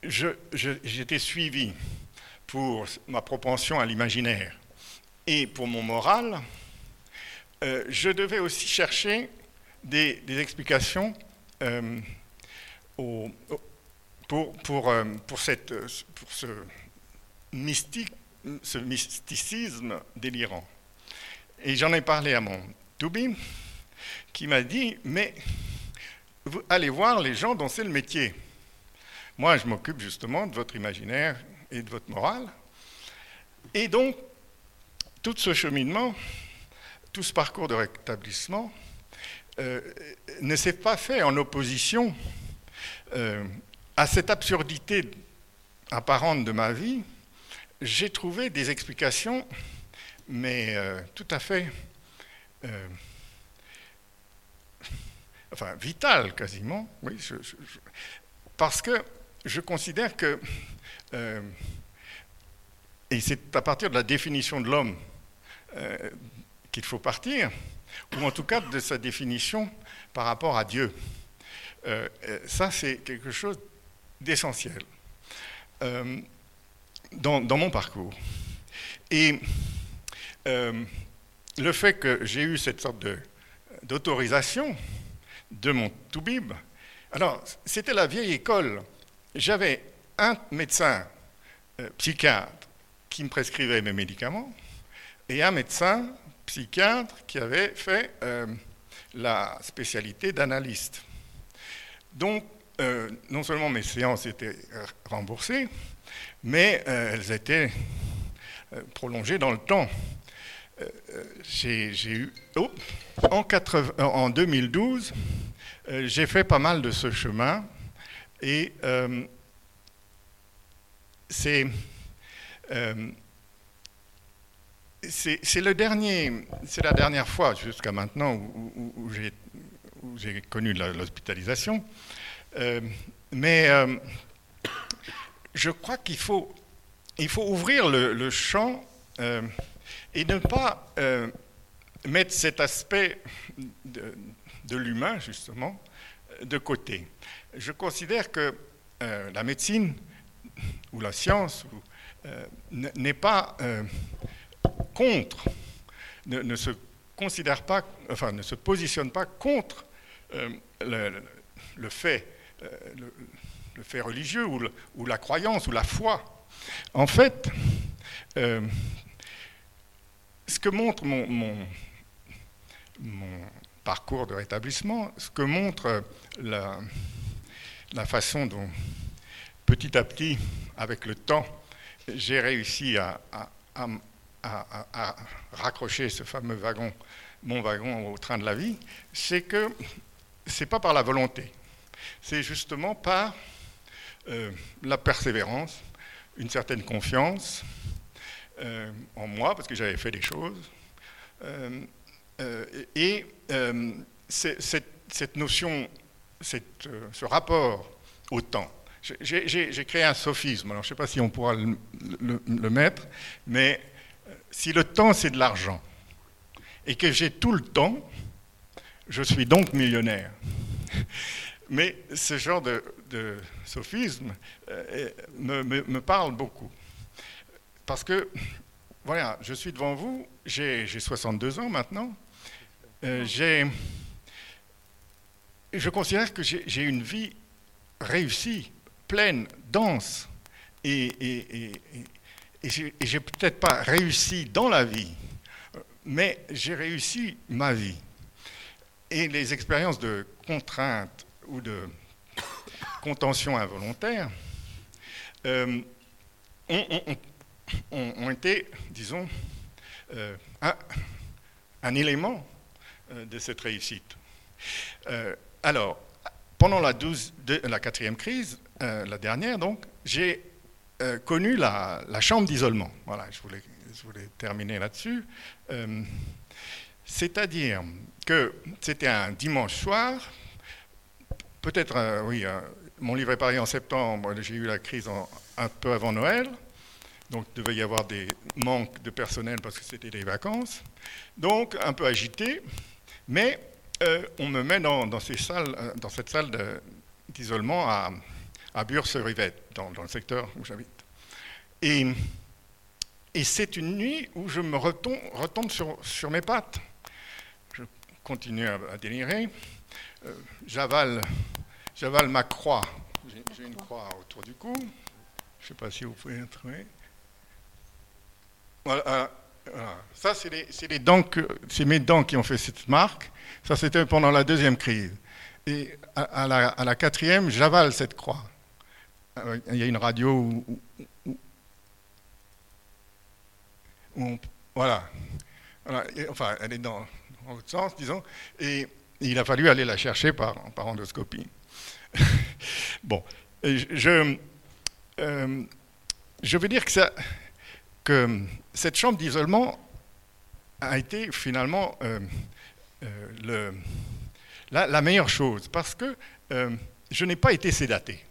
j'étais suivi pour ma propension à l'imaginaire et pour mon moral, euh, je devais aussi chercher des, explications euh, pour, euh, ce mysticisme délirant. Et j'en ai parlé à mon Toubi, qui m'a dit, mais vous allez voir les gens dont c'est le métier. Moi, je m'occupe justement de votre imaginaire et de votre morale. Et donc, tout ce cheminement, tout ce parcours de rétablissement euh, ne s'est pas fait en opposition euh, à cette absurdité apparente de ma vie. J'ai trouvé des explications, mais euh, tout à fait enfin vital quasiment, oui, parce que je considère que, euh, et c'est à partir de la définition de l'homme euh, qu'il faut partir, ou en tout cas de sa définition par rapport à Dieu. Euh, ça, c'est quelque chose d'essentiel dans, mon parcours. Et le fait que j'ai eu cette sorte d'autorisation, de mon toubib. Alors, c'était la vieille école. J'avais un médecin euh, psychiatre qui me prescrivait mes médicaments et un médecin psychiatre qui avait fait euh, la spécialité d'analyste. Donc, euh, non seulement mes séances étaient remboursées, mais elles étaient prolongées dans le temps. En, en 2012, euh, j'ai fait pas mal de ce chemin et euh, c'est euh, c'est le dernier, c'est la dernière fois jusqu'à maintenant où, où, j'ai connu l'hospitalisation. mais je crois qu'il faut, il faut ouvrir le, champ et ne pas mettre cet aspect de, l'humain, justement, de côté. Je considère que euh, la médecine ou la science euh, n'est pas euh, contre, ne, se considère pas, enfin, ne se positionne pas contre le, fait, le, fait religieux ou, ou, la croyance ou la foi. En fait, ce que montre mon, parcours de rétablissement, ce que montre la, la façon dont, petit à petit, avec le temps, j'ai réussi à, à, raccrocher ce fameux wagon, mon wagon au train de la vie, c'est que c'est pas par la volonté, c'est justement par euh, la persévérance, une certaine confiance euh, en moi, parce que j'avais fait des choses, euh, et cette, notion, ce rapport au temps. J'ai créé un sophisme, alors je ne sais pas si on pourra le mettre, mais si le temps c'est de l'argent, et que j'ai tout le temps, je suis donc millionnaire. Mais ce genre de, sophisme euh, me, parle beaucoup. Parce que, voilà, je suis devant vous, j'ai 62 ans maintenant, euh, je considère que j'ai une vie réussie, pleine, dense, et, et, et j'ai peut-être pas réussi dans la vie, mais j'ai réussi ma vie. Et les expériences de contrainte ou de contention involontaire euh, ont, été, disons, euh, un, élément euh, de cette réussite. alors, pendant la, 12, la quatrième crise, la dernière donc, j'ai connu la, chambre d'isolement. Voilà, je voulais, terminer là-dessus. C'est-à-dire que c'était un dimanche soir, peut-être, euh, oui, euh, mon livre est paru en septembre, j'ai eu la crise un peu avant Noël, donc il devait y avoir des manques de personnel parce que c'était des vacances, donc un peu agité, mais euh, on me met dans, dans cette salle d'isolement à, à Bure-sur-Yvette, dans, le secteur où j'habite. Et, c'est une nuit où je me retombe, sur, mes pattes continue à, délirer. Euh, j'avale ma croix. J'ai, une croix autour du cou. Je ne sais pas si vous pouvez la trouver. Voilà, Ça, c'est, mes dents qui ont fait cette marque. Ça, c'était pendant la deuxième crise. Et à, la, quatrième, j'avale cette croix. Euh, il y a une radio où, voilà. enfin, elle est dans, l'autre sens, disons, et il a fallu aller la chercher par, par endoscopie. bon, je, euh, je veux dire que, ça, que cette chambre d'isolement a été finalement euh, euh, la, meilleure chose, parce que je n'ai pas été sédaté.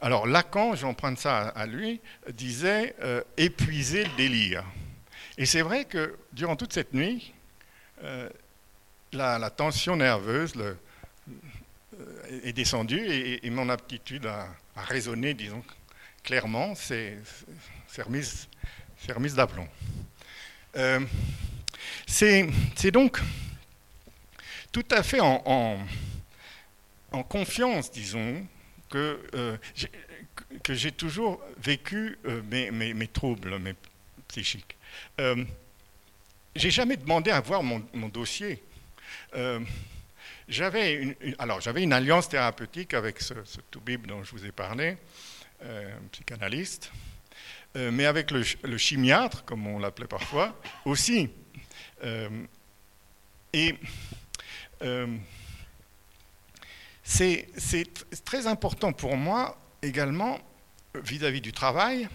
Alors Lacan, j'emprunte ça à lui, disait épuiser le délire. Et c'est vrai que durant toute cette nuit, euh, la, tension nerveuse euh, est descendue et, mon aptitude à, raisonner, disons, clairement, c'est remise, remise d'aplomb. Euh, c'est donc tout à fait en, confiance, disons, que, que j'ai toujours vécu mes, mes, troubles mes psychiques j'ai jamais demandé à voir mon, dossier. Euh, j'avais une, une alliance thérapeutique avec ce, ce Toubib dont je vous ai parlé, euh, psychanalyste, euh, mais avec le, chimiatre, comme on l'appelait parfois, aussi. et c'est très important pour moi également vis-à-vis -vis du travail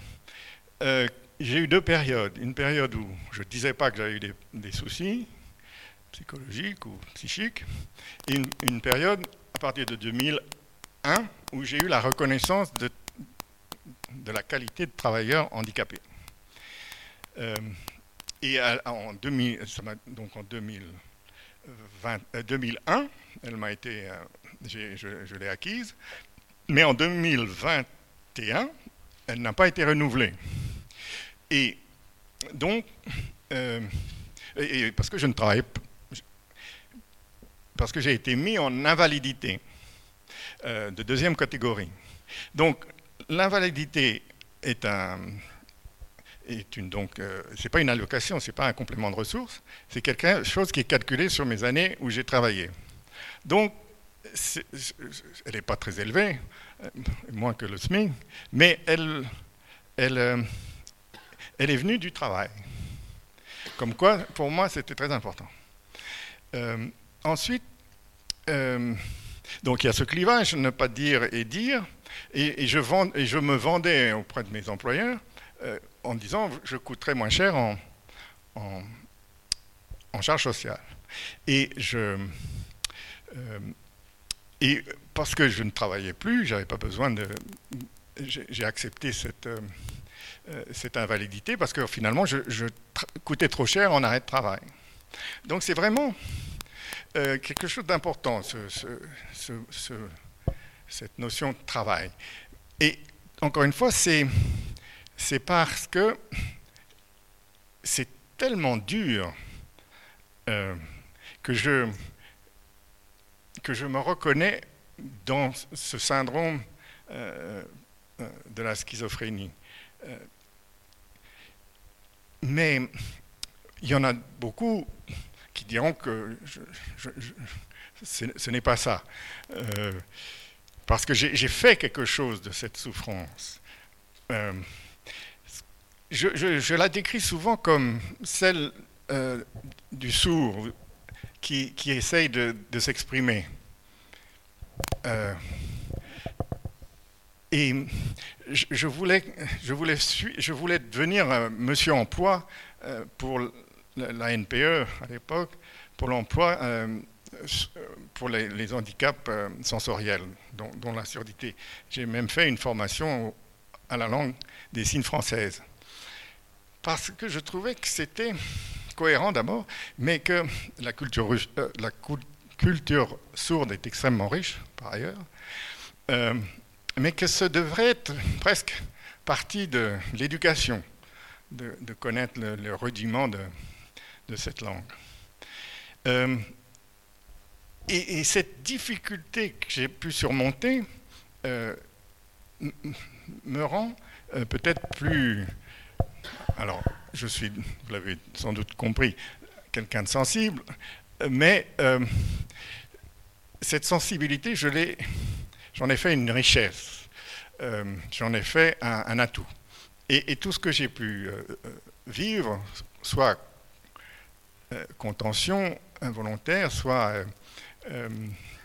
j'ai eu deux périodes. Une période où je ne disais pas que j'avais eu des, soucis psychologiques ou psychiques, et une, période à partir de 2001 où j'ai eu la reconnaissance de, de la qualité de travailleur handicapé. Euh, et en, 2000, donc en 2001, euh, elle m'a été, euh, je, l'ai acquise, mais en 2021, elle n'a pas été renouvelée. Et donc, parce que je ne travaille pas, parce que j'ai été mis en invalidité de deuxième catégorie. Donc, l'invalidité est un, une donc, euh, c'est pas une allocation, c'est pas un complément de ressources, c'est quelque chose qui est calculé sur mes années où j'ai travaillé. Donc, elle n'est pas très élevée, moins que le SMIC, mais elle, elle elle est venue du travail. Comme quoi, pour moi, c'était très important. ensuite, donc il y a ce clivage, ne pas dire et dire, et, je, me vendais auprès de mes employeurs en disant je coûterais moins cher en, en, en charge sociale. Et je, et parce que je ne travaillais plus, j'avais pas besoin de. J'ai accepté cette, euh, euh, cette invalidité parce que finalement, je, coûtais trop cher en arrêt de travail. Donc c'est vraiment euh, quelque chose d'important, ce, cette notion de travail. Et encore une fois, c'est parce que c'est tellement dur que je que je me reconnais dans ce syndrome euh, euh, de la schizophrénie. Euh, mais il y en a beaucoup qui diront que ce, n'est pas ça. Parce que j'ai fait quelque chose de cette souffrance. Je, la décris souvent comme celle du sourd qui, qui essaye de, s'exprimer. Euh, et je, voulais, je, voulais, je voulais devenir euh, monsieur emploi euh, pour la NPE à l'époque, pour l'emploi pour les, handicaps sensoriels, dont, la surdité. J'ai même fait une formation à la langue des signes françaises. Parce que je trouvais que c'était cohérent d'abord, mais que la culture, euh, sourde est extrêmement riche, par ailleurs, euh, mais que ce devrait être presque partie de l'éducation, de, connaître le, rudiment de, cette langue. Euh, et, cette difficulté que j'ai pu surmonter me rend peut-être plus... Alors, je suis, vous l'avez sans doute compris, quelqu'un de sensible, mais euh, cette sensibilité, je l'ai, j'en ai fait une richesse, euh, j'en ai fait un, atout. Et, tout ce que j'ai pu euh, vivre, soit contention involontaire, soit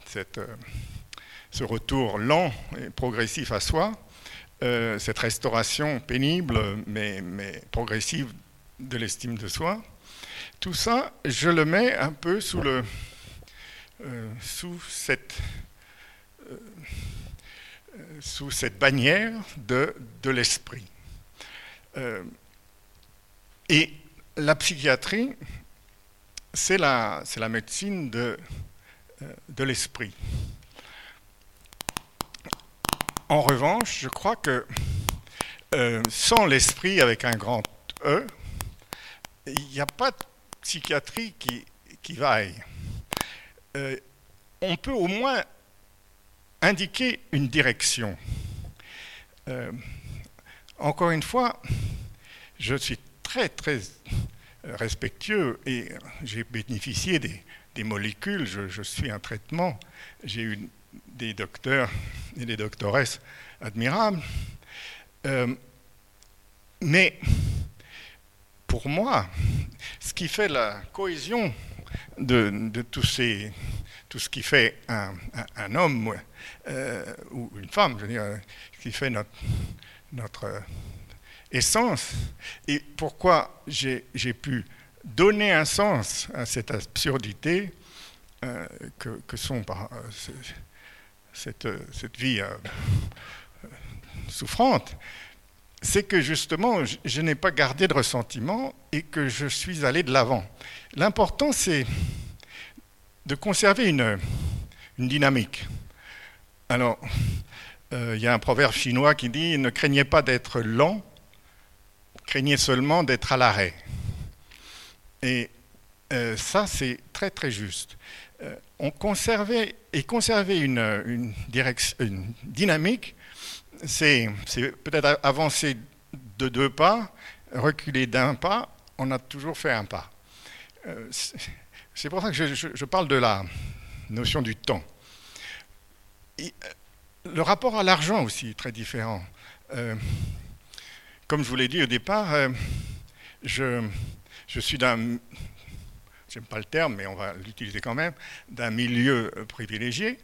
cette, ce retour lent et progressif à soi, euh, cette restauration pénible mais, progressive de l'estime de soi, tout ça, je le mets un peu sous, le, euh, sous, cette, euh, sous cette bannière de, de l'esprit. et la psychiatrie, c'est la, la médecine de, de l'esprit. En revanche, je crois que euh, sans l'esprit avec un grand E, il n'y a pas de psychiatrie qui, vaille. Euh, on peut au moins indiquer une direction. Euh, encore une fois, je suis très très respectueux et j'ai bénéficié des, molécules, je, suis un traitement, j'ai eu des docteurs et des doctoresses admirables. Euh, mais pour moi, ce qui fait la cohésion de, tout ce qui fait un, homme euh, ou une femme, je veux dire, ce qui fait notre essence, et pourquoi j'ai pu donner un sens à cette absurdité euh, que, sont par, cette, cette vie euh, souffrante, c'est que justement, je, n'ai pas gardé de ressentiment et que je suis allé de l'avant. L'important, c'est de conserver une, une dynamique. Alors, euh, il y a un proverbe chinois qui dit Ne craignez pas d'être lent, craignez seulement d'être à l'arrêt. Et euh, ça, c'est très très juste. Euh, on conservait et conserver une, dynamique, c'est peut-être avancer de deux pas, reculer d'un pas, on a toujours fait un pas. Euh, c'est pour ça que je, parle de la notion du temps. Le rapport à l'argent aussi est très différent. comme je vous l'ai dit au départ, je, je suis d'un, j'aime pas le terme, mais on va l'utiliser quand même, d'un milieu privilégié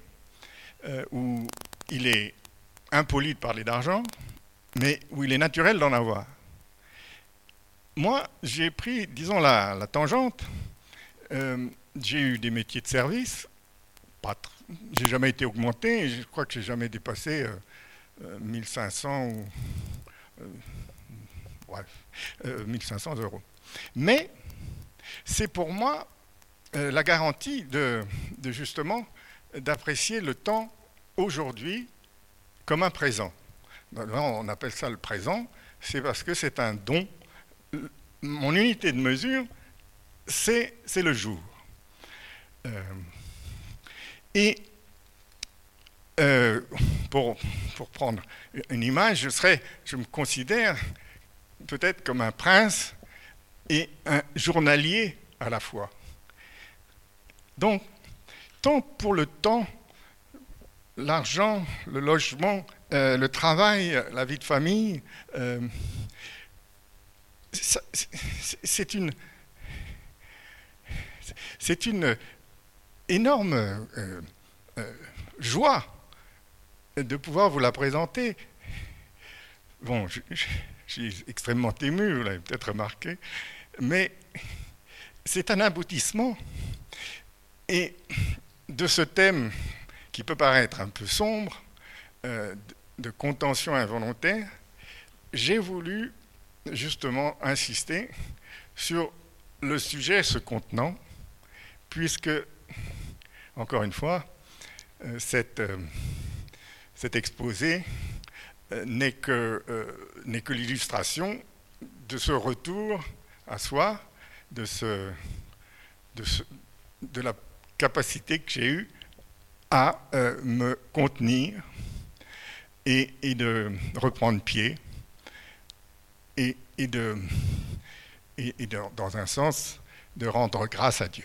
où il est impoli de parler d'argent, mais où il est naturel d'en avoir. Moi, j'ai pris, disons, la, tangente. Euh, j'ai eu des métiers de service. J'ai jamais été augmenté. je crois que j'ai jamais dépassé 1500 euh, euh, ou bref, 1500 euros. Mais c'est pour moi la garantie de, justement d'apprécier le temps aujourd'hui comme un présent. On appelle ça le présent, c'est parce que c'est un don. Mon unité de mesure, c'est le jour. Euh, et euh, pour, prendre une image, je me considère peut-être comme un prince et un journalier à la fois. Donc, tant pour le temps l'argent, le logement, euh, le travail, la vie de famille, euh, c'est une, c'est une énorme euh, joie de pouvoir vous la présenter. Bon, je, je suis extrêmement ému, vous l'avez peut-être remarqué, mais c'est un aboutissement. Et de ce thème qui peut paraître un peu sombre, euh, de contention involontaire, j'ai voulu justement insister sur le sujet ce contenant, puisque, encore une fois, euh, euh, cet exposé n'est que l'illustration de ce retour à soi, de, de, de la capacité que j'ai eue à euh, me contenir et, de reprendre pied et, de, et, dans un sens, de rendre grâce à Dieu.